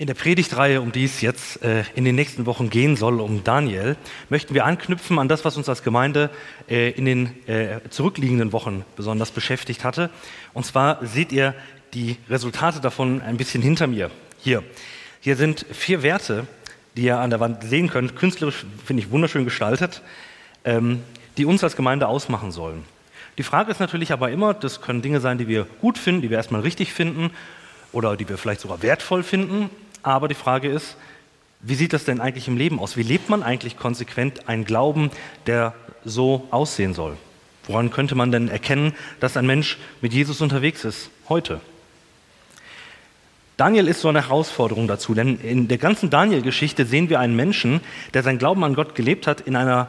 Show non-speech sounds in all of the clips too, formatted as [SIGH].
In der Predigtreihe, um die es jetzt äh, in den nächsten Wochen gehen soll, um Daniel, möchten wir anknüpfen an das, was uns als Gemeinde äh, in den äh, zurückliegenden Wochen besonders beschäftigt hatte. Und zwar seht ihr die Resultate davon ein bisschen hinter mir. Hier. Hier sind vier Werte, die ihr an der Wand sehen könnt. Künstlerisch finde ich wunderschön gestaltet, ähm, die uns als Gemeinde ausmachen sollen. Die Frage ist natürlich aber immer, das können Dinge sein, die wir gut finden, die wir erstmal richtig finden oder die wir vielleicht sogar wertvoll finden aber die Frage ist, wie sieht das denn eigentlich im Leben aus? Wie lebt man eigentlich konsequent einen Glauben, der so aussehen soll? Woran könnte man denn erkennen, dass ein Mensch mit Jesus unterwegs ist heute? Daniel ist so eine Herausforderung dazu, denn in der ganzen Daniel-Geschichte sehen wir einen Menschen, der sein Glauben an Gott gelebt hat in einer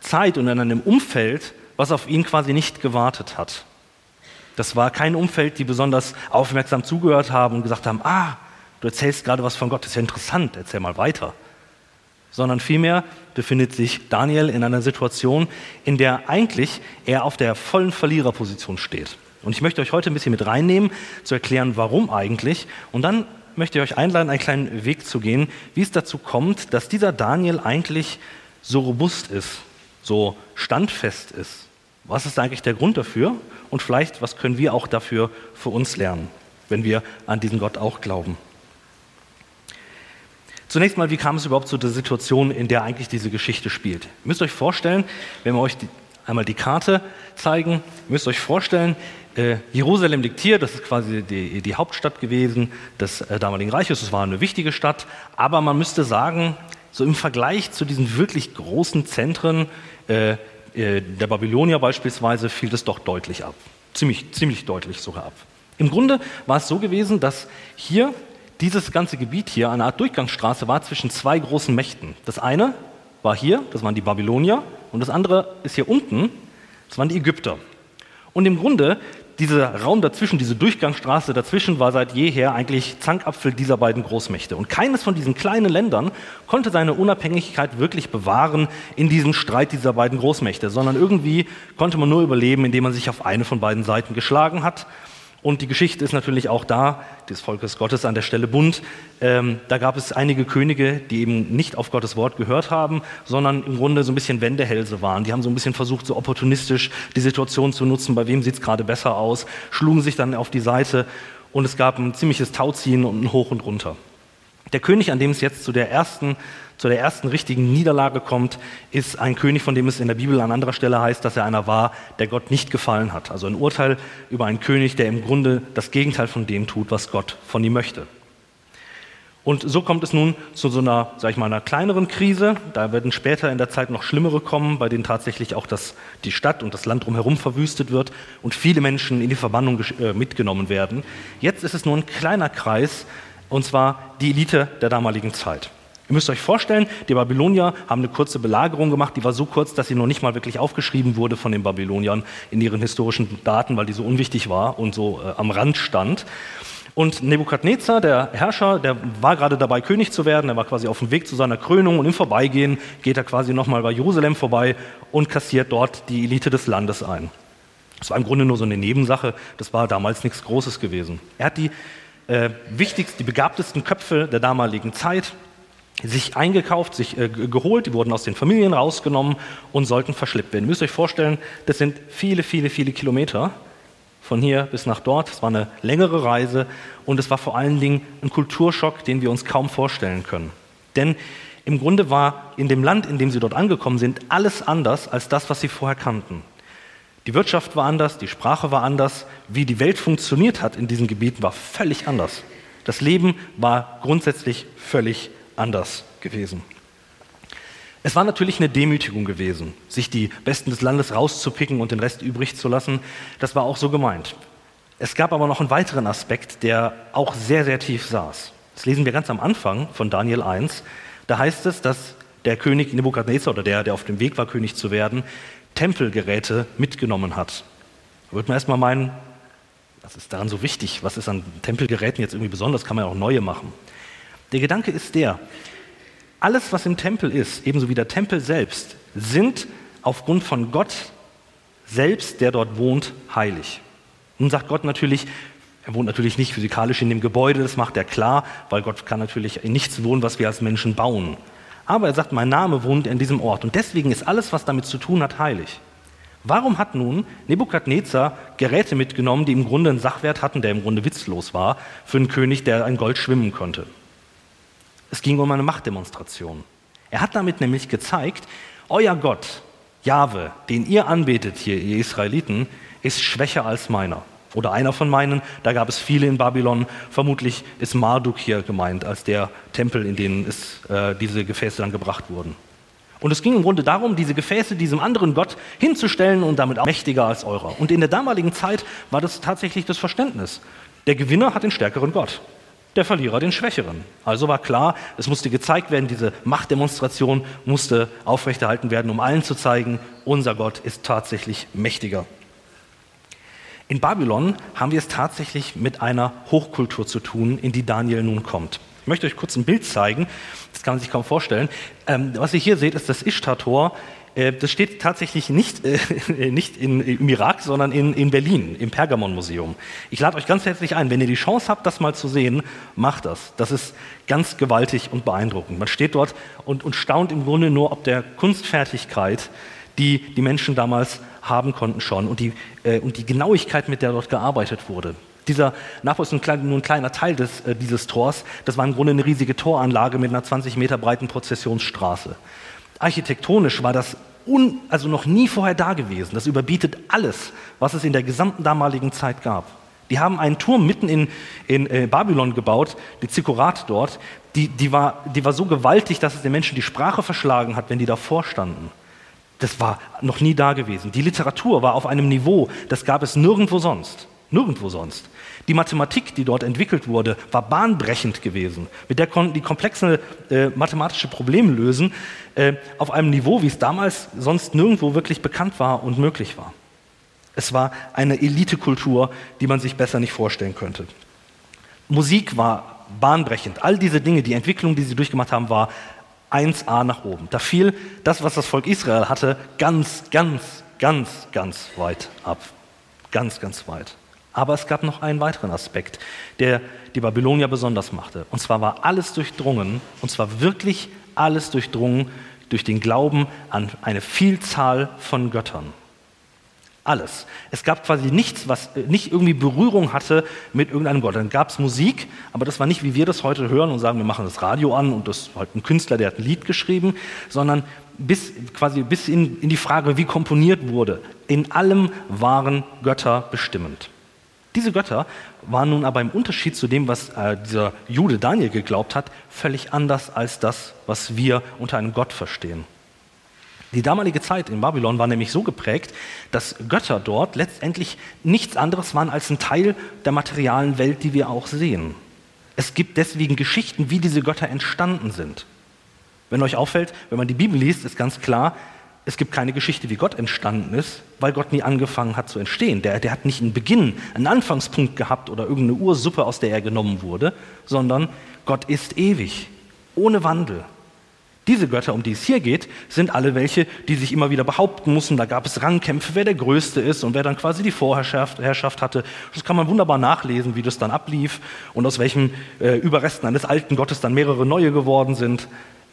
Zeit und in einem Umfeld, was auf ihn quasi nicht gewartet hat. Das war kein Umfeld, die besonders aufmerksam zugehört haben und gesagt haben, ah, du erzählst gerade was von Gott, das ist ja interessant, erzähl mal weiter. Sondern vielmehr befindet sich Daniel in einer Situation, in der eigentlich er auf der vollen Verliererposition steht. Und ich möchte euch heute ein bisschen mit reinnehmen, zu erklären, warum eigentlich. Und dann möchte ich euch einladen, einen kleinen Weg zu gehen, wie es dazu kommt, dass dieser Daniel eigentlich so robust ist, so standfest ist. Was ist eigentlich der Grund dafür? Und vielleicht, was können wir auch dafür für uns lernen, wenn wir an diesen Gott auch glauben? Zunächst mal, wie kam es überhaupt zu der Situation, in der eigentlich diese Geschichte spielt? Ihr müsst euch vorstellen, wenn wir euch die, einmal die Karte zeigen, ihr müsst euch vorstellen, äh, Jerusalem liegt hier, das ist quasi die, die Hauptstadt gewesen des äh, damaligen Reiches, es war eine wichtige Stadt, aber man müsste sagen, so im Vergleich zu diesen wirklich großen Zentren äh, äh der Babylonier beispielsweise fiel das doch deutlich ab. Ziemlich, ziemlich deutlich sogar ab. Im Grunde war es so gewesen, dass hier dieses ganze Gebiet hier, eine Art Durchgangsstraße, war zwischen zwei großen Mächten. Das eine war hier, das waren die Babylonier, und das andere ist hier unten, das waren die Ägypter. Und im Grunde, dieser Raum dazwischen, diese Durchgangsstraße dazwischen war seit jeher eigentlich Zankapfel dieser beiden Großmächte. Und keines von diesen kleinen Ländern konnte seine Unabhängigkeit wirklich bewahren in diesem Streit dieser beiden Großmächte, sondern irgendwie konnte man nur überleben, indem man sich auf eine von beiden Seiten geschlagen hat und die Geschichte ist natürlich auch da, des Volkes Gottes an der Stelle bunt. Ähm, da gab es einige Könige, die eben nicht auf Gottes Wort gehört haben, sondern im Grunde so ein bisschen Wendehälse waren. Die haben so ein bisschen versucht, so opportunistisch die Situation zu nutzen, bei wem sieht es gerade besser aus, schlugen sich dann auf die Seite und es gab ein ziemliches Tauziehen und ein Hoch und Runter. Der König, an dem es jetzt zu der ersten zu der ersten richtigen Niederlage kommt, ist ein König, von dem es in der Bibel an anderer Stelle heißt, dass er einer war, der Gott nicht gefallen hat. Also ein Urteil über einen König, der im Grunde das Gegenteil von dem tut, was Gott von ihm möchte. Und so kommt es nun zu so einer, sag ich mal, einer kleineren Krise. Da werden später in der Zeit noch schlimmere kommen, bei denen tatsächlich auch das, die Stadt und das Land drumherum verwüstet wird und viele Menschen in die Verbannung äh, mitgenommen werden. Jetzt ist es nur ein kleiner Kreis, und zwar die Elite der damaligen Zeit. Ihr müsst euch vorstellen, die Babylonier haben eine kurze Belagerung gemacht, die war so kurz, dass sie noch nicht mal wirklich aufgeschrieben wurde von den Babyloniern in ihren historischen Daten, weil die so unwichtig war und so äh, am Rand stand. Und Nebukadnezar, der Herrscher, der war gerade dabei, König zu werden. Er war quasi auf dem Weg zu seiner Krönung und im Vorbeigehen geht er quasi nochmal bei Jerusalem vorbei und kassiert dort die Elite des Landes ein. Das war im Grunde nur so eine Nebensache. Das war damals nichts Großes gewesen. Er hat die äh, wichtigsten, die begabtesten Köpfe der damaligen Zeit sich eingekauft, sich äh, geholt, die wurden aus den Familien rausgenommen und sollten verschleppt werden. Ihr müsst euch vorstellen, das sind viele, viele, viele Kilometer von hier bis nach dort. Es war eine längere Reise und es war vor allen Dingen ein Kulturschock, den wir uns kaum vorstellen können. Denn im Grunde war in dem Land, in dem sie dort angekommen sind, alles anders als das, was sie vorher kannten. Die Wirtschaft war anders, die Sprache war anders, wie die Welt funktioniert hat in diesen Gebieten war völlig anders. Das Leben war grundsätzlich völlig anders gewesen. Es war natürlich eine Demütigung gewesen, sich die Besten des Landes rauszupicken und den Rest übrig zu lassen. Das war auch so gemeint. Es gab aber noch einen weiteren Aspekt, der auch sehr, sehr tief saß. Das lesen wir ganz am Anfang von Daniel 1. Da heißt es, dass der König Nebukadnezar oder der, der auf dem Weg war, König zu werden, Tempelgeräte mitgenommen hat. Da würde man erstmal meinen, was ist daran so wichtig? Was ist an Tempelgeräten jetzt irgendwie besonders? Kann man ja auch neue machen. Der Gedanke ist der, alles, was im Tempel ist, ebenso wie der Tempel selbst, sind aufgrund von Gott selbst, der dort wohnt, heilig. Nun sagt Gott natürlich, Er wohnt natürlich nicht physikalisch in dem Gebäude, das macht er klar, weil Gott kann natürlich in nichts wohnen, was wir als Menschen bauen. Aber er sagt, mein Name wohnt in diesem Ort und deswegen ist alles, was damit zu tun hat, heilig. Warum hat nun Nebukadnezar Geräte mitgenommen, die im Grunde einen Sachwert hatten, der im Grunde witzlos war, für einen König, der ein Gold schwimmen konnte? Es ging um eine Machtdemonstration. Er hat damit nämlich gezeigt, euer Gott, Jahwe, den ihr anbetet hier, ihr Israeliten, ist schwächer als meiner. Oder einer von meinen, da gab es viele in Babylon. Vermutlich ist Marduk hier gemeint, als der Tempel, in den es, äh, diese Gefäße dann gebracht wurden. Und es ging im Grunde darum, diese Gefäße diesem anderen Gott hinzustellen und damit auch mächtiger als eurer. Und in der damaligen Zeit war das tatsächlich das Verständnis. Der Gewinner hat den stärkeren Gott, der Verlierer den schwächeren. Also war klar, es musste gezeigt werden, diese Machtdemonstration musste aufrechterhalten werden, um allen zu zeigen, unser Gott ist tatsächlich mächtiger. In Babylon haben wir es tatsächlich mit einer Hochkultur zu tun, in die Daniel nun kommt. Ich möchte euch kurz ein Bild zeigen, das kann man sich kaum vorstellen. Ähm, was ihr hier seht, ist das Ishtar-Tor. Äh, das steht tatsächlich nicht, äh, [LAUGHS] nicht in, im Irak, sondern in, in Berlin, im Pergamon-Museum. Ich lade euch ganz herzlich ein, wenn ihr die Chance habt, das mal zu sehen, macht das. Das ist ganz gewaltig und beeindruckend. Man steht dort und, und staunt im Grunde nur ob der Kunstfertigkeit, die die Menschen damals haben konnten schon und die, äh, und die Genauigkeit, mit der dort gearbeitet wurde. Dieser Nachbau ist nur ein kleiner Teil des, äh, dieses Tors. Das war im Grunde eine riesige Toranlage mit einer 20 Meter breiten Prozessionsstraße. Architektonisch war das un, also noch nie vorher da gewesen. Das überbietet alles, was es in der gesamten damaligen Zeit gab. Die haben einen Turm mitten in, in äh, Babylon gebaut, die Zikorat dort. Die, die, war, die war so gewaltig, dass es den Menschen die Sprache verschlagen hat, wenn die davor standen. Das war noch nie da gewesen. Die Literatur war auf einem Niveau, das gab es nirgendwo sonst. Nirgendwo sonst. Die Mathematik, die dort entwickelt wurde, war bahnbrechend gewesen. Mit der konnten die komplexen äh, mathematische Probleme lösen, äh, auf einem Niveau, wie es damals sonst nirgendwo wirklich bekannt war und möglich war. Es war eine Elitekultur, die man sich besser nicht vorstellen könnte. Musik war bahnbrechend. All diese Dinge, die Entwicklung, die sie durchgemacht haben, war 1a nach oben. Da fiel das, was das Volk Israel hatte, ganz, ganz, ganz, ganz weit ab. Ganz, ganz weit. Aber es gab noch einen weiteren Aspekt, der die Babylonier besonders machte. Und zwar war alles durchdrungen, und zwar wirklich alles durchdrungen durch den Glauben an eine Vielzahl von Göttern. Alles. Es gab quasi nichts, was äh, nicht irgendwie Berührung hatte mit irgendeinem Gott. Dann gab es Musik, aber das war nicht, wie wir das heute hören und sagen, wir machen das Radio an und das war halt ein Künstler, der hat ein Lied geschrieben, sondern bis, quasi bis in, in die Frage, wie komponiert wurde. In allem waren Götter bestimmend. Diese Götter waren nun aber im Unterschied zu dem, was äh, dieser Jude Daniel geglaubt hat, völlig anders als das, was wir unter einem Gott verstehen. Die damalige Zeit in Babylon war nämlich so geprägt, dass Götter dort letztendlich nichts anderes waren als ein Teil der materialen Welt, die wir auch sehen. Es gibt deswegen Geschichten, wie diese Götter entstanden sind. Wenn euch auffällt, wenn man die Bibel liest, ist ganz klar, es gibt keine Geschichte, wie Gott entstanden ist, weil Gott nie angefangen hat zu entstehen. Der, der hat nicht einen Beginn, einen Anfangspunkt gehabt oder irgendeine Ursuppe, aus der er genommen wurde, sondern Gott ist ewig, ohne Wandel. Diese Götter, um die es hier geht, sind alle welche, die sich immer wieder behaupten mussten. Da gab es Rangkämpfe, wer der Größte ist und wer dann quasi die Vorherrschaft hatte. Das kann man wunderbar nachlesen, wie das dann ablief und aus welchen äh, Überresten eines alten Gottes dann mehrere neue geworden sind.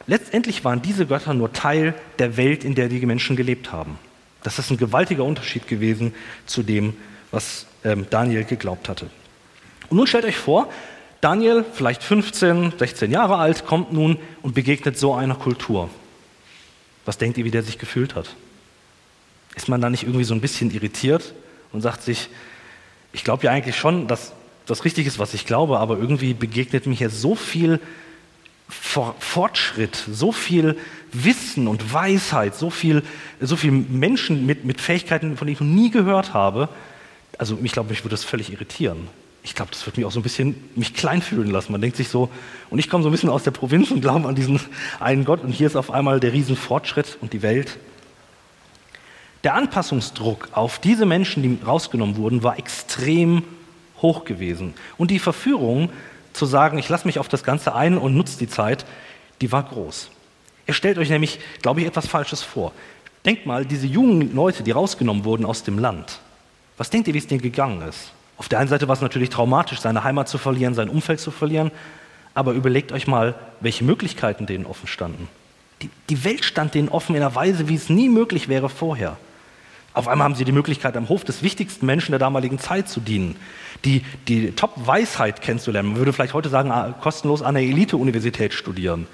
Letztendlich waren diese Götter nur Teil der Welt, in der die Menschen gelebt haben. Das ist ein gewaltiger Unterschied gewesen zu dem, was ähm, Daniel geglaubt hatte. Und nun stellt euch vor, Daniel, vielleicht 15, 16 Jahre alt, kommt nun und begegnet so einer Kultur. Was denkt ihr, wie der sich gefühlt hat? Ist man da nicht irgendwie so ein bisschen irritiert und sagt sich, ich glaube ja eigentlich schon, dass das richtig ist, was ich glaube, aber irgendwie begegnet mir hier so viel Fortschritt, so viel Wissen und Weisheit, so viel, so viel Menschen mit, mit Fähigkeiten, von denen ich noch nie gehört habe. Also ich glaube, mich würde das völlig irritieren. Ich glaube, das wird mich auch so ein bisschen mich klein fühlen lassen. Man denkt sich so, und ich komme so ein bisschen aus der Provinz und glaube an diesen einen Gott und hier ist auf einmal der Riesenfortschritt und die Welt. Der Anpassungsdruck auf diese Menschen, die rausgenommen wurden, war extrem hoch gewesen. Und die Verführung, zu sagen, ich lasse mich auf das Ganze ein und nutze die Zeit, die war groß. Ihr stellt euch nämlich, glaube ich, etwas Falsches vor. Denkt mal, diese jungen Leute, die rausgenommen wurden aus dem Land, was denkt ihr, wie es denen gegangen ist? Auf der einen Seite war es natürlich traumatisch, seine Heimat zu verlieren, sein Umfeld zu verlieren, aber überlegt euch mal, welche Möglichkeiten denen offen standen. Die, die Welt stand denen offen in einer Weise, wie es nie möglich wäre vorher. Auf einmal haben sie die Möglichkeit, am Hof des wichtigsten Menschen der damaligen Zeit zu dienen, die, die Top-Weisheit kennenzulernen. Man würde vielleicht heute sagen, ah, kostenlos an der Elite-Universität studieren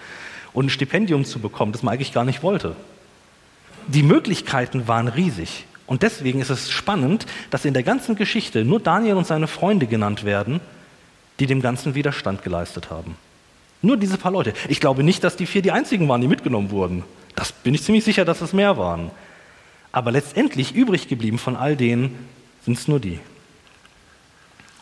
und ein Stipendium zu bekommen, das man eigentlich gar nicht wollte. Die Möglichkeiten waren riesig. Und deswegen ist es spannend, dass in der ganzen Geschichte nur Daniel und seine Freunde genannt werden, die dem Ganzen Widerstand geleistet haben. Nur diese paar Leute. Ich glaube nicht, dass die vier die einzigen waren, die mitgenommen wurden. Das bin ich ziemlich sicher, dass es mehr waren. Aber letztendlich übrig geblieben von all denen sind es nur die.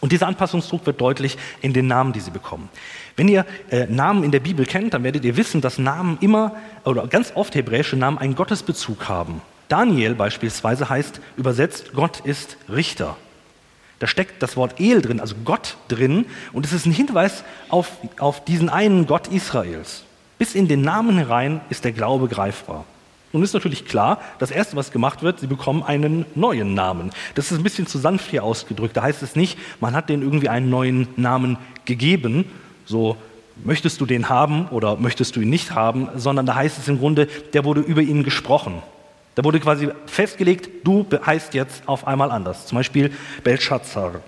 Und dieser Anpassungsdruck wird deutlich in den Namen, die sie bekommen. Wenn ihr äh, Namen in der Bibel kennt, dann werdet ihr wissen, dass Namen immer oder ganz oft hebräische Namen einen Gottesbezug haben. Daniel beispielsweise heißt übersetzt, Gott ist Richter. Da steckt das Wort El drin, also Gott drin, und es ist ein Hinweis auf, auf diesen einen Gott Israels. Bis in den Namen herein ist der Glaube greifbar. Nun ist natürlich klar, das Erste, was gemacht wird, sie bekommen einen neuen Namen. Das ist ein bisschen zu sanft hier ausgedrückt. Da heißt es nicht, man hat denen irgendwie einen neuen Namen gegeben, so möchtest du den haben oder möchtest du ihn nicht haben, sondern da heißt es im Grunde, der wurde über ihn gesprochen. Da wurde quasi festgelegt, du heißt jetzt auf einmal anders. Zum Beispiel Belshazzar.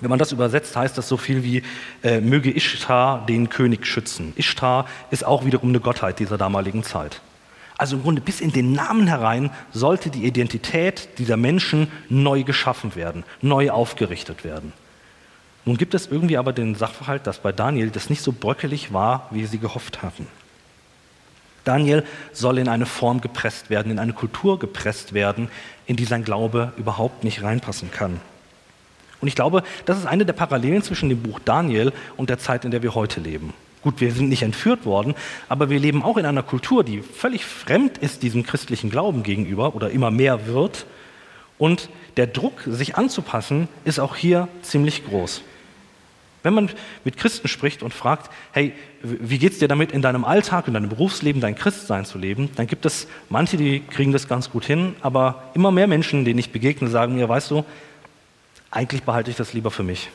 Wenn man das übersetzt, heißt das so viel wie, äh, möge Ishtar den König schützen. Ishtar ist auch wiederum eine Gottheit dieser damaligen Zeit. Also im Grunde bis in den Namen herein sollte die Identität dieser Menschen neu geschaffen werden, neu aufgerichtet werden. Nun gibt es irgendwie aber den Sachverhalt, dass bei Daniel das nicht so bröckelig war, wie sie gehofft hatten. Daniel soll in eine Form gepresst werden, in eine Kultur gepresst werden, in die sein Glaube überhaupt nicht reinpassen kann. Und ich glaube, das ist eine der Parallelen zwischen dem Buch Daniel und der Zeit, in der wir heute leben. Gut, wir sind nicht entführt worden, aber wir leben auch in einer Kultur, die völlig fremd ist diesem christlichen Glauben gegenüber oder immer mehr wird. Und der Druck, sich anzupassen, ist auch hier ziemlich groß. Wenn man mit Christen spricht und fragt, hey, wie geht es dir damit in deinem Alltag, in deinem Berufsleben, dein Christsein zu leben, dann gibt es manche, die kriegen das ganz gut hin, aber immer mehr Menschen, denen ich begegne, sagen mir, weißt du, eigentlich behalte ich das lieber für mich.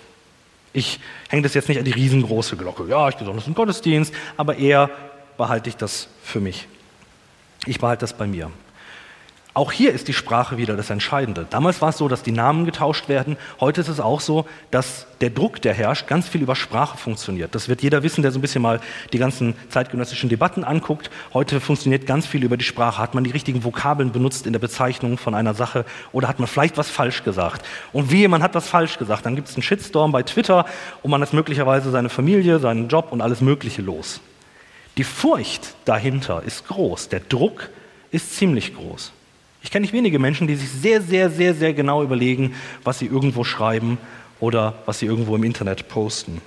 Ich hänge das jetzt nicht an die riesengroße Glocke. Ja, ich gehe sonst in den Gottesdienst, aber eher behalte ich das für mich. Ich behalte das bei mir. Auch hier ist die Sprache wieder das Entscheidende. Damals war es so, dass die Namen getauscht werden. Heute ist es auch so, dass der Druck, der herrscht, ganz viel über Sprache funktioniert. Das wird jeder wissen, der so ein bisschen mal die ganzen zeitgenössischen Debatten anguckt. Heute funktioniert ganz viel über die Sprache. Hat man die richtigen Vokabeln benutzt in der Bezeichnung von einer Sache oder hat man vielleicht was falsch gesagt? Und wie man hat was falsch gesagt, dann gibt es einen Shitstorm bei Twitter und man ist möglicherweise seine Familie, seinen Job und alles Mögliche los. Die Furcht dahinter ist groß. Der Druck ist ziemlich groß. Ich kenne nicht wenige Menschen, die sich sehr, sehr, sehr, sehr genau überlegen, was sie irgendwo schreiben oder was sie irgendwo im Internet posten.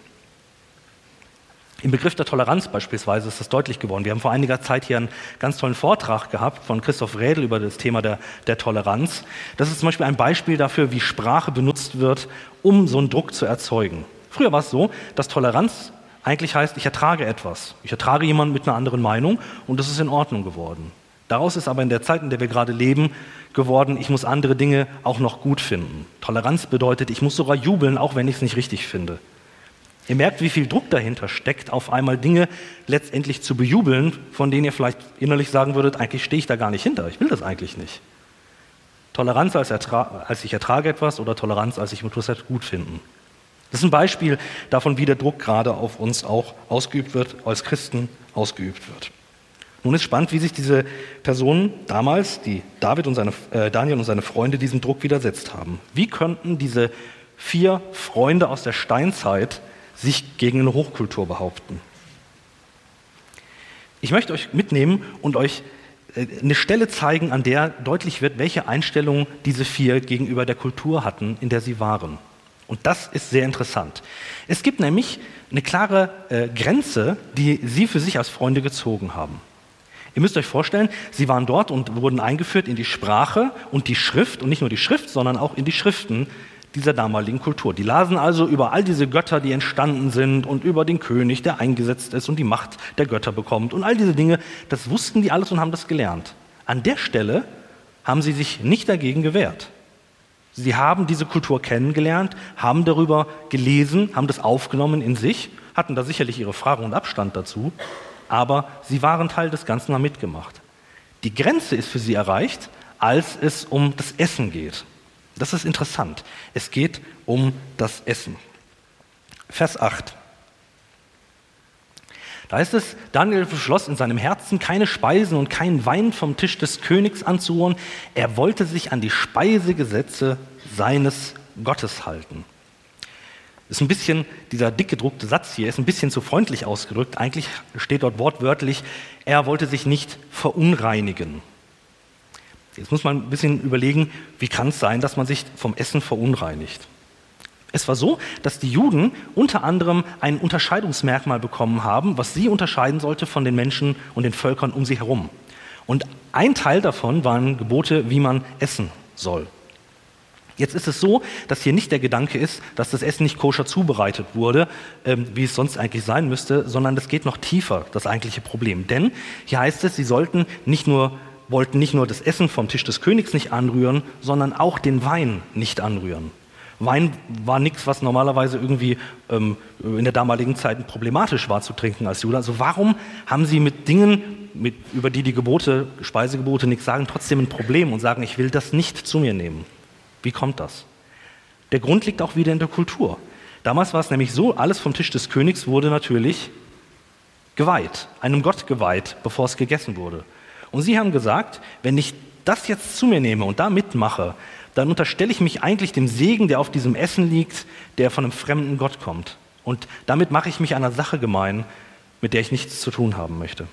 Im Begriff der Toleranz beispielsweise ist das deutlich geworden. Wir haben vor einiger Zeit hier einen ganz tollen Vortrag gehabt von Christoph Rädel über das Thema der, der Toleranz. Das ist zum Beispiel ein Beispiel dafür, wie Sprache benutzt wird, um so einen Druck zu erzeugen. Früher war es so, dass Toleranz eigentlich heißt, ich ertrage etwas. Ich ertrage jemanden mit einer anderen Meinung und das ist in Ordnung geworden. Daraus ist aber in der Zeit, in der wir gerade leben, geworden, ich muss andere Dinge auch noch gut finden. Toleranz bedeutet, ich muss sogar jubeln, auch wenn ich es nicht richtig finde. Ihr merkt, wie viel Druck dahinter steckt, auf einmal Dinge letztendlich zu bejubeln, von denen ihr vielleicht innerlich sagen würdet, eigentlich stehe ich da gar nicht hinter, ich will das eigentlich nicht. Toleranz als, als ich ertrage etwas oder Toleranz als ich etwas gut finden. Das ist ein Beispiel davon, wie der Druck gerade auf uns auch ausgeübt wird, als Christen ausgeübt wird. Nun ist spannend, wie sich diese Personen damals, die David und seine, äh, Daniel und seine Freunde, diesem Druck widersetzt haben. Wie könnten diese vier Freunde aus der Steinzeit sich gegen eine Hochkultur behaupten? Ich möchte euch mitnehmen und euch äh, eine Stelle zeigen, an der deutlich wird, welche Einstellungen diese vier gegenüber der Kultur hatten, in der sie waren. Und das ist sehr interessant. Es gibt nämlich eine klare äh, Grenze, die sie für sich als Freunde gezogen haben. Ihr müsst euch vorstellen, sie waren dort und wurden eingeführt in die Sprache und die Schrift und nicht nur die Schrift, sondern auch in die Schriften dieser damaligen Kultur. Die lasen also über all diese Götter, die entstanden sind und über den König, der eingesetzt ist und die Macht der Götter bekommt und all diese Dinge, das wussten die alles und haben das gelernt. An der Stelle haben sie sich nicht dagegen gewehrt. Sie haben diese Kultur kennengelernt, haben darüber gelesen, haben das aufgenommen in sich, hatten da sicherlich ihre Fragen und Abstand dazu, aber sie waren Teil des Ganzen, haben mitgemacht. Die Grenze ist für sie erreicht, als es um das Essen geht. Das ist interessant. Es geht um das Essen. Vers 8. Da heißt es, Daniel beschloss in seinem Herzen, keine Speisen und keinen Wein vom Tisch des Königs anzuholen. Er wollte sich an die Speisegesetze seines Gottes halten. Ist ein bisschen, dieser dick gedruckte Satz hier ist ein bisschen zu freundlich ausgedrückt. Eigentlich steht dort wortwörtlich, er wollte sich nicht verunreinigen. Jetzt muss man ein bisschen überlegen, wie kann es sein, dass man sich vom Essen verunreinigt? Es war so, dass die Juden unter anderem ein Unterscheidungsmerkmal bekommen haben, was sie unterscheiden sollte von den Menschen und den Völkern um sie herum. Und ein Teil davon waren Gebote, wie man essen soll. Jetzt ist es so, dass hier nicht der Gedanke ist, dass das Essen nicht koscher zubereitet wurde, ähm, wie es sonst eigentlich sein müsste, sondern das geht noch tiefer, das eigentliche Problem. Denn hier heißt es, sie sollten nicht nur, wollten nicht nur das Essen vom Tisch des Königs nicht anrühren, sondern auch den Wein nicht anrühren. Wein war nichts, was normalerweise irgendwie ähm, in der damaligen Zeit problematisch war zu trinken als Jude. Also warum haben sie mit Dingen, mit, über die die Gebote, Speisegebote nichts sagen, trotzdem ein Problem und sagen, ich will das nicht zu mir nehmen? Wie kommt das? Der Grund liegt auch wieder in der Kultur. Damals war es nämlich so, alles vom Tisch des Königs wurde natürlich geweiht, einem Gott geweiht, bevor es gegessen wurde. Und sie haben gesagt, wenn ich das jetzt zu mir nehme und da mitmache, dann unterstelle ich mich eigentlich dem Segen, der auf diesem Essen liegt, der von einem fremden Gott kommt. Und damit mache ich mich einer Sache gemein, mit der ich nichts zu tun haben möchte.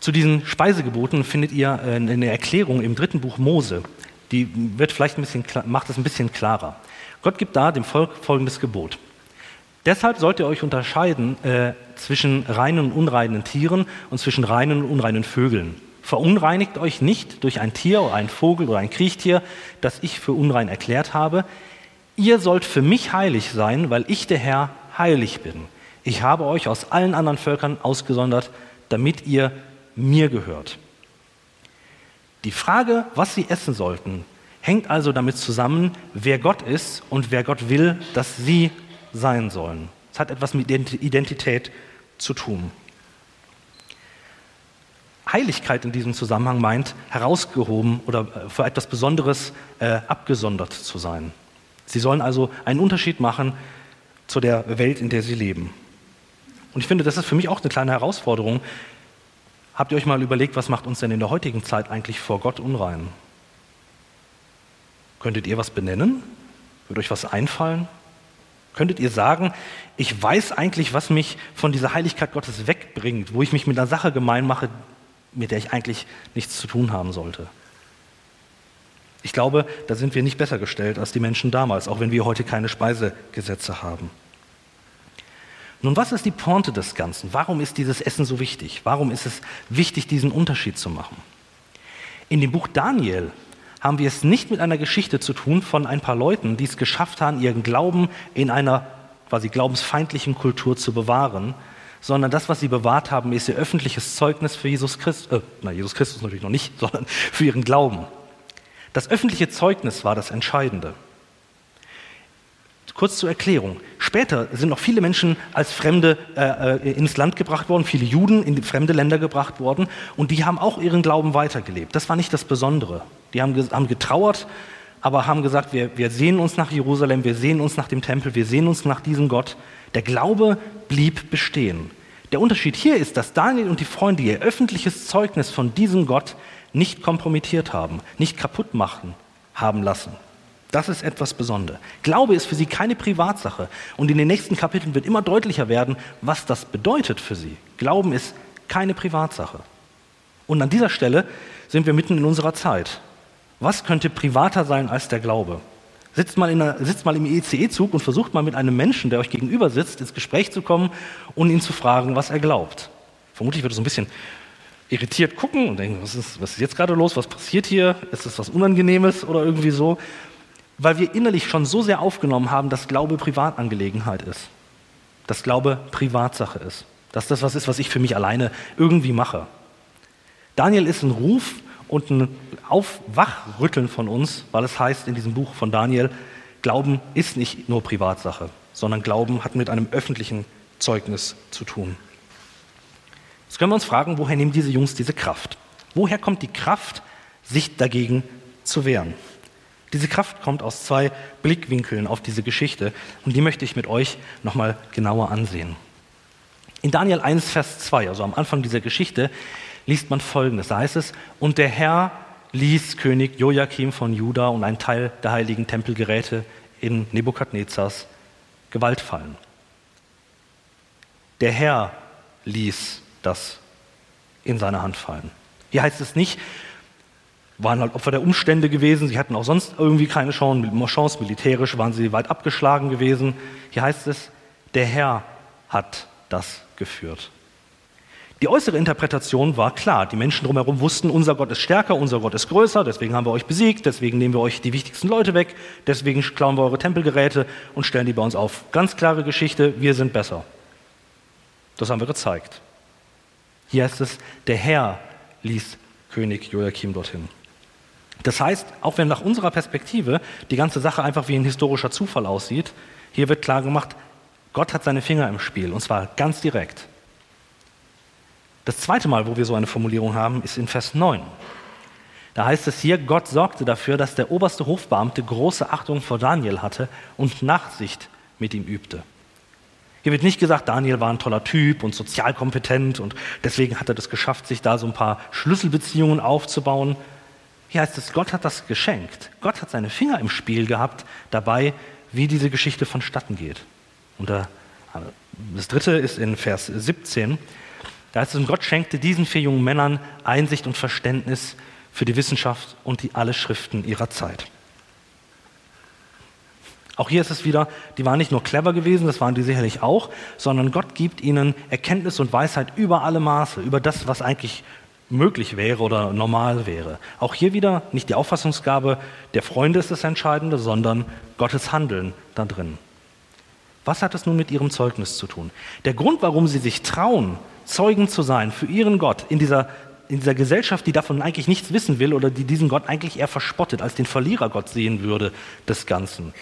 Zu diesen Speisegeboten findet ihr äh, eine Erklärung im dritten Buch Mose. Die wird vielleicht ein bisschen, macht es ein bisschen klarer. Gott gibt da dem Volk folgendes Gebot. Deshalb sollt ihr euch unterscheiden äh, zwischen reinen und unreinen Tieren und zwischen reinen und unreinen Vögeln. Verunreinigt euch nicht durch ein Tier oder ein Vogel oder ein Kriechtier, das ich für unrein erklärt habe. Ihr sollt für mich heilig sein, weil ich der Herr heilig bin. Ich habe euch aus allen anderen Völkern ausgesondert, damit ihr mir gehört. Die Frage, was sie essen sollten, hängt also damit zusammen, wer Gott ist und wer Gott will, dass sie sein sollen. Es hat etwas mit Identität zu tun. Heiligkeit in diesem Zusammenhang meint, herausgehoben oder äh, für etwas Besonderes äh, abgesondert zu sein. Sie sollen also einen Unterschied machen zu der Welt, in der sie leben. Und ich finde, das ist für mich auch eine kleine Herausforderung, Habt ihr euch mal überlegt, was macht uns denn in der heutigen Zeit eigentlich vor Gott unrein? Könntet ihr was benennen? Würde euch was einfallen? Könntet ihr sagen, ich weiß eigentlich, was mich von dieser Heiligkeit Gottes wegbringt, wo ich mich mit einer Sache gemein mache, mit der ich eigentlich nichts zu tun haben sollte? Ich glaube, da sind wir nicht besser gestellt als die Menschen damals, auch wenn wir heute keine Speisegesetze haben. Nun, was ist die Pointe des Ganzen? Warum ist dieses Essen so wichtig? Warum ist es wichtig, diesen Unterschied zu machen? In dem Buch Daniel haben wir es nicht mit einer Geschichte zu tun von ein paar Leuten, die es geschafft haben, ihren Glauben in einer quasi glaubensfeindlichen Kultur zu bewahren, sondern das, was sie bewahrt haben, ist ihr öffentliches Zeugnis für Jesus Christus, äh, na, Jesus Christus natürlich noch nicht, [LAUGHS] sondern für ihren Glauben. Das öffentliche Zeugnis war das Entscheidende. Kurz zur Erklärung. Später sind noch viele Menschen als Fremde äh, äh, ins Land gebracht worden, viele Juden in fremde Länder gebracht worden und die haben auch ihren Glauben weitergelebt. Das war nicht das Besondere. Die haben, haben getrauert, aber haben gesagt, wir, wir sehen uns nach Jerusalem, wir sehen uns nach dem Tempel, wir sehen uns nach diesem Gott. Der Glaube blieb bestehen. Der Unterschied hier ist, dass Daniel und die Freunde ihr öffentliches Zeugnis von diesem Gott nicht kompromittiert haben, nicht kaputt machen haben lassen. Das ist etwas Besonderes. Glaube ist für sie keine Privatsache. Und in den nächsten Kapiteln wird immer deutlicher werden, was das bedeutet für sie. Glauben ist keine Privatsache. Und an dieser Stelle sind wir mitten in unserer Zeit. Was könnte privater sein als der Glaube? Sitzt mal, einer, sitzt mal im ICE-Zug und versucht mal mit einem Menschen, der euch gegenüber sitzt, ins Gespräch zu kommen und ihn zu fragen, was er glaubt. Vermutlich wird er so ein bisschen irritiert gucken und denken, was ist, was ist jetzt gerade los, was passiert hier, ist das was Unangenehmes oder irgendwie so weil wir innerlich schon so sehr aufgenommen haben, dass Glaube Privatangelegenheit ist. Dass Glaube Privatsache ist. Dass das was ist, was ich für mich alleine irgendwie mache. Daniel ist ein Ruf und ein Aufwachrütteln von uns, weil es heißt in diesem Buch von Daniel, Glauben ist nicht nur Privatsache, sondern Glauben hat mit einem öffentlichen Zeugnis zu tun. Jetzt können wir uns fragen, woher nehmen diese Jungs diese Kraft? Woher kommt die Kraft, sich dagegen zu wehren? Diese Kraft kommt aus zwei Blickwinkeln auf diese Geschichte und die möchte ich mit euch nochmal genauer ansehen. In Daniel 1, Vers 2, also am Anfang dieser Geschichte, liest man Folgendes. Da heißt es, und der Herr ließ König Joachim von Juda und ein Teil der heiligen Tempelgeräte in Nebukadnezars Gewalt fallen. Der Herr ließ das in seine Hand fallen. Hier heißt es nicht, waren halt Opfer der Umstände gewesen, sie hatten auch sonst irgendwie keine Chance, militärisch waren sie weit abgeschlagen gewesen. Hier heißt es, der Herr hat das geführt. Die äußere Interpretation war klar. Die Menschen drumherum wussten, unser Gott ist stärker, unser Gott ist größer, deswegen haben wir euch besiegt, deswegen nehmen wir euch die wichtigsten Leute weg, deswegen klauen wir eure Tempelgeräte und stellen die bei uns auf. Ganz klare Geschichte, wir sind besser. Das haben wir gezeigt. Hier heißt es, der Herr ließ König Joachim dorthin. Das heißt, auch wenn nach unserer Perspektive die ganze Sache einfach wie ein historischer Zufall aussieht, hier wird klar gemacht, Gott hat seine Finger im Spiel und zwar ganz direkt. Das zweite Mal, wo wir so eine Formulierung haben, ist in Vers 9. Da heißt es hier, Gott sorgte dafür, dass der oberste Hofbeamte große Achtung vor Daniel hatte und Nachsicht mit ihm übte. Hier wird nicht gesagt, Daniel war ein toller Typ und sozial kompetent und deswegen hat er das geschafft, sich da so ein paar Schlüsselbeziehungen aufzubauen. Hier heißt es, Gott hat das geschenkt. Gott hat seine Finger im Spiel gehabt dabei, wie diese Geschichte vonstatten geht. Und das dritte ist in Vers 17. Da heißt es, Gott schenkte diesen vier jungen Männern Einsicht und Verständnis für die Wissenschaft und die alle Schriften ihrer Zeit. Auch hier ist es wieder, die waren nicht nur clever gewesen, das waren die sicherlich auch, sondern Gott gibt ihnen Erkenntnis und Weisheit über alle Maße, über das, was eigentlich möglich wäre oder normal wäre. Auch hier wieder nicht die Auffassungsgabe der Freunde ist das Entscheidende, sondern Gottes Handeln da drin. Was hat es nun mit ihrem Zeugnis zu tun? Der Grund, warum sie sich trauen, Zeugen zu sein für ihren Gott in dieser, in dieser Gesellschaft, die davon eigentlich nichts wissen will oder die diesen Gott eigentlich eher verspottet, als den Verlierergott sehen würde des Ganzen,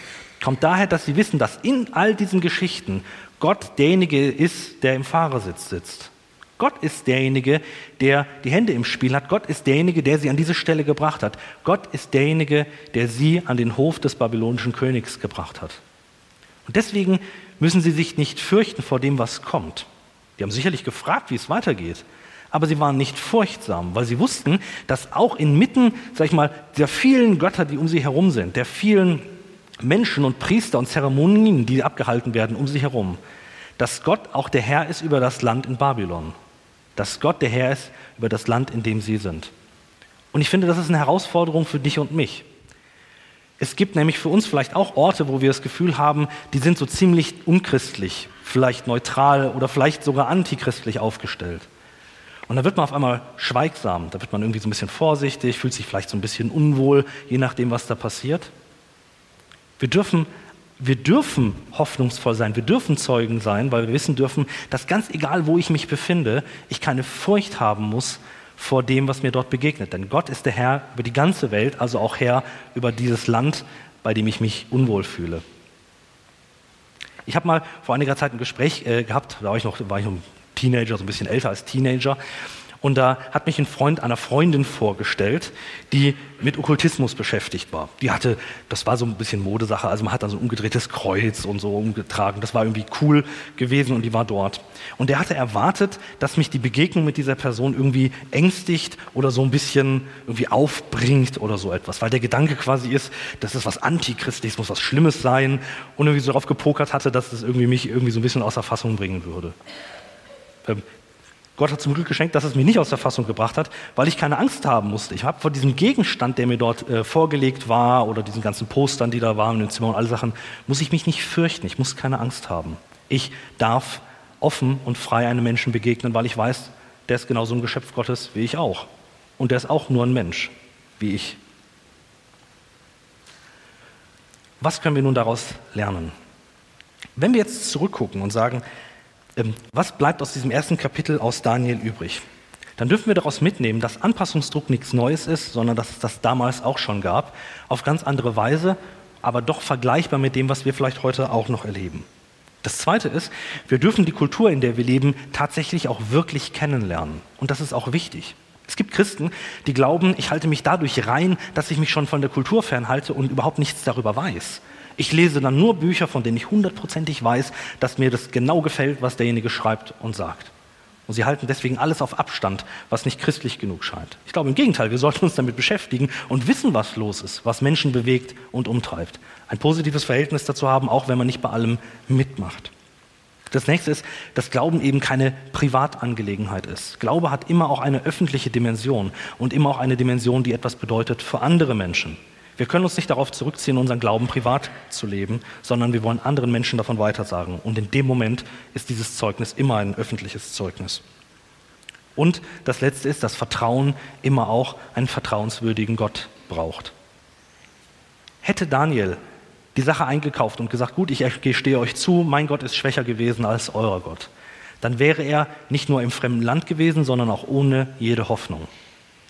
kommt daher, dass sie wissen, dass in all diesen Geschichten Gott derjenige ist, der im Fahrersitz sitzt. Gott ist derjenige, der die Hände im Spiel hat. Gott ist derjenige, der sie an diese Stelle gebracht hat. Gott ist derjenige, der sie an den Hof des babylonischen Königs gebracht hat. Und deswegen müssen sie sich nicht fürchten vor dem, was kommt. Die haben sicherlich gefragt, wie es weitergeht. Aber sie waren nicht furchtsam, weil sie wussten, dass auch inmitten, sag ich mal, der vielen Götter, die um sie herum sind, der vielen Menschen und Priester und Zeremonien, die abgehalten werden um sie herum, dass Gott auch der Herr ist über das Land in Babylon. Dass Gott der Herr ist über das Land, in dem sie sind. Und ich finde, das ist eine Herausforderung für dich und mich. Es gibt nämlich für uns vielleicht auch Orte, wo wir das Gefühl haben, die sind so ziemlich unchristlich, vielleicht neutral oder vielleicht sogar antichristlich aufgestellt. Und da wird man auf einmal schweigsam, da wird man irgendwie so ein bisschen vorsichtig, fühlt sich vielleicht so ein bisschen unwohl, je nachdem, was da passiert. Wir dürfen, wir dürfen hoffnungsvoll sein, wir dürfen Zeugen sein, weil wir wissen dürfen, dass ganz egal, wo ich mich befinde, ich keine Furcht haben muss vor dem, was mir dort begegnet. Denn Gott ist der Herr über die ganze Welt, also auch Herr über dieses Land, bei dem ich mich unwohl fühle. Ich habe mal vor einiger Zeit ein Gespräch äh, gehabt, da war ich, noch, war ich noch Teenager, so ein bisschen älter als Teenager. Und da hat mich ein Freund einer Freundin vorgestellt, die mit Okkultismus beschäftigt war. Die hatte, das war so ein bisschen Modesache, also man hat dann so ein umgedrehtes Kreuz und so umgetragen. Das war irgendwie cool gewesen und die war dort. Und der hatte erwartet, dass mich die Begegnung mit dieser Person irgendwie ängstigt oder so ein bisschen irgendwie aufbringt oder so etwas. Weil der Gedanke quasi ist, das ist was Antichristliches, muss was Schlimmes sein. Und irgendwie so darauf gepokert hatte, dass das irgendwie mich irgendwie so ein bisschen außer Fassung bringen würde. Ähm, Gott hat zum Glück geschenkt, dass es mich nicht aus der Fassung gebracht hat, weil ich keine Angst haben musste. Ich habe vor diesem Gegenstand, der mir dort äh, vorgelegt war, oder diesen ganzen Postern, die da waren im Zimmer und alle Sachen, muss ich mich nicht fürchten. Ich muss keine Angst haben. Ich darf offen und frei einem Menschen begegnen, weil ich weiß, der ist genauso ein Geschöpf Gottes wie ich auch. Und der ist auch nur ein Mensch wie ich. Was können wir nun daraus lernen? Wenn wir jetzt zurückgucken und sagen, was bleibt aus diesem ersten Kapitel aus Daniel übrig? dann dürfen wir daraus mitnehmen, dass Anpassungsdruck nichts Neues ist, sondern dass es das damals auch schon gab, auf ganz andere Weise, aber doch vergleichbar mit dem, was wir vielleicht heute auch noch erleben. Das Zweite ist, wir dürfen die Kultur, in der wir leben, tatsächlich auch wirklich kennenlernen. Und das ist auch wichtig. Es gibt Christen, die glauben, ich halte mich dadurch rein, dass ich mich schon von der Kultur fernhalte und überhaupt nichts darüber weiß. Ich lese dann nur Bücher, von denen ich hundertprozentig weiß, dass mir das genau gefällt, was derjenige schreibt und sagt. Und sie halten deswegen alles auf Abstand, was nicht christlich genug scheint. Ich glaube im Gegenteil, wir sollten uns damit beschäftigen und wissen, was los ist, was Menschen bewegt und umtreibt. Ein positives Verhältnis dazu haben, auch wenn man nicht bei allem mitmacht. Das nächste ist, dass Glauben eben keine Privatangelegenheit ist. Glaube hat immer auch eine öffentliche Dimension und immer auch eine Dimension, die etwas bedeutet für andere Menschen. Wir können uns nicht darauf zurückziehen, unseren Glauben privat zu leben, sondern wir wollen anderen Menschen davon weitersagen. Und in dem Moment ist dieses Zeugnis immer ein öffentliches Zeugnis. Und das Letzte ist, dass Vertrauen immer auch einen vertrauenswürdigen Gott braucht. Hätte Daniel die Sache eingekauft und gesagt, gut, ich gestehe euch zu, mein Gott ist schwächer gewesen als euer Gott, dann wäre er nicht nur im fremden Land gewesen, sondern auch ohne jede Hoffnung.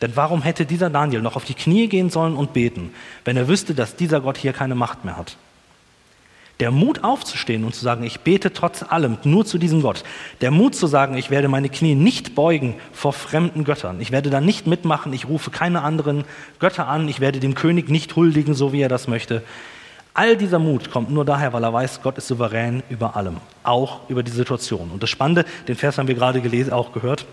Denn warum hätte dieser Daniel noch auf die Knie gehen sollen und beten, wenn er wüsste, dass dieser Gott hier keine Macht mehr hat? Der Mut aufzustehen und zu sagen, ich bete trotz allem nur zu diesem Gott. Der Mut zu sagen, ich werde meine Knie nicht beugen vor fremden Göttern. Ich werde da nicht mitmachen. Ich rufe keine anderen Götter an. Ich werde dem König nicht huldigen, so wie er das möchte. All dieser Mut kommt nur daher, weil er weiß, Gott ist souverän über allem, auch über die Situation. Und das Spannende, den Vers haben wir gerade gelesen, auch gehört,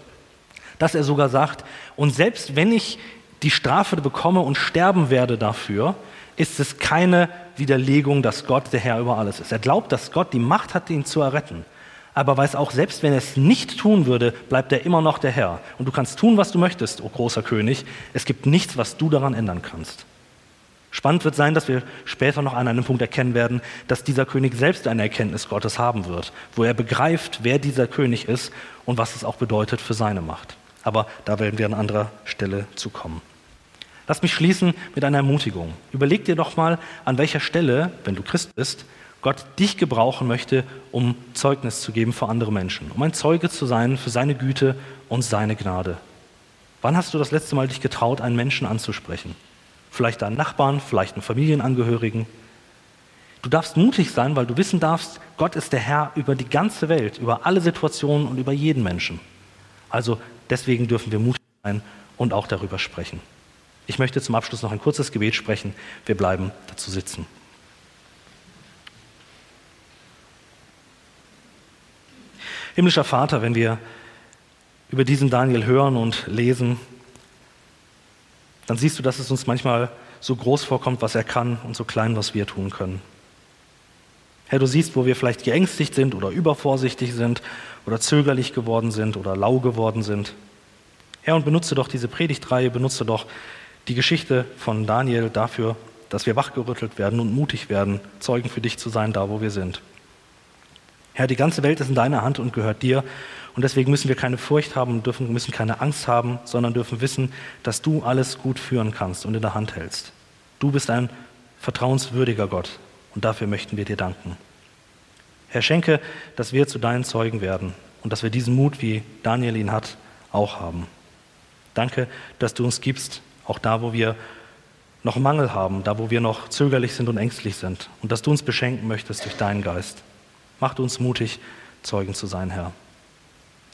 dass er sogar sagt, und selbst wenn ich die Strafe bekomme und sterben werde dafür, ist es keine Widerlegung, dass Gott der Herr über alles ist. Er glaubt, dass Gott die Macht hat, ihn zu erretten. Aber weiß auch, selbst wenn er es nicht tun würde, bleibt er immer noch der Herr. Und du kannst tun, was du möchtest, o oh großer König. Es gibt nichts, was du daran ändern kannst. Spannend wird sein, dass wir später noch an einem Punkt erkennen werden, dass dieser König selbst eine Erkenntnis Gottes haben wird, wo er begreift, wer dieser König ist und was es auch bedeutet für seine Macht. Aber da werden wir an anderer Stelle zu kommen. Lass mich schließen mit einer Ermutigung. Überleg dir doch mal, an welcher Stelle, wenn du Christ bist, Gott dich gebrauchen möchte, um Zeugnis zu geben für andere Menschen, um ein Zeuge zu sein für seine Güte und seine Gnade. Wann hast du das letzte Mal dich getraut, einen Menschen anzusprechen? vielleicht deinen Nachbarn, vielleicht einen Familienangehörigen. Du darfst mutig sein, weil du wissen darfst, Gott ist der Herr über die ganze Welt, über alle Situationen und über jeden Menschen. Also deswegen dürfen wir mutig sein und auch darüber sprechen. Ich möchte zum Abschluss noch ein kurzes Gebet sprechen. Wir bleiben dazu sitzen. Himmlischer Vater, wenn wir über diesen Daniel hören und lesen, dann siehst du, dass es uns manchmal so groß vorkommt, was er kann und so klein, was wir tun können. Herr, du siehst, wo wir vielleicht geängstigt sind oder übervorsichtig sind oder zögerlich geworden sind oder lau geworden sind. Herr, und benutze doch diese Predigtreihe, benutze doch die Geschichte von Daniel dafür, dass wir wachgerüttelt werden und mutig werden, Zeugen für dich zu sein, da wo wir sind. Herr, die ganze Welt ist in deiner Hand und gehört dir. Und deswegen müssen wir keine Furcht haben, dürfen, müssen keine Angst haben, sondern dürfen wissen, dass du alles gut führen kannst und in der Hand hältst. Du bist ein vertrauenswürdiger Gott und dafür möchten wir dir danken. Herr, schenke, dass wir zu deinen Zeugen werden und dass wir diesen Mut, wie Daniel ihn hat, auch haben. Danke, dass du uns gibst, auch da, wo wir noch Mangel haben, da, wo wir noch zögerlich sind und ängstlich sind und dass du uns beschenken möchtest durch deinen Geist. Macht uns mutig, Zeugen zu sein, Herr.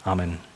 Amen.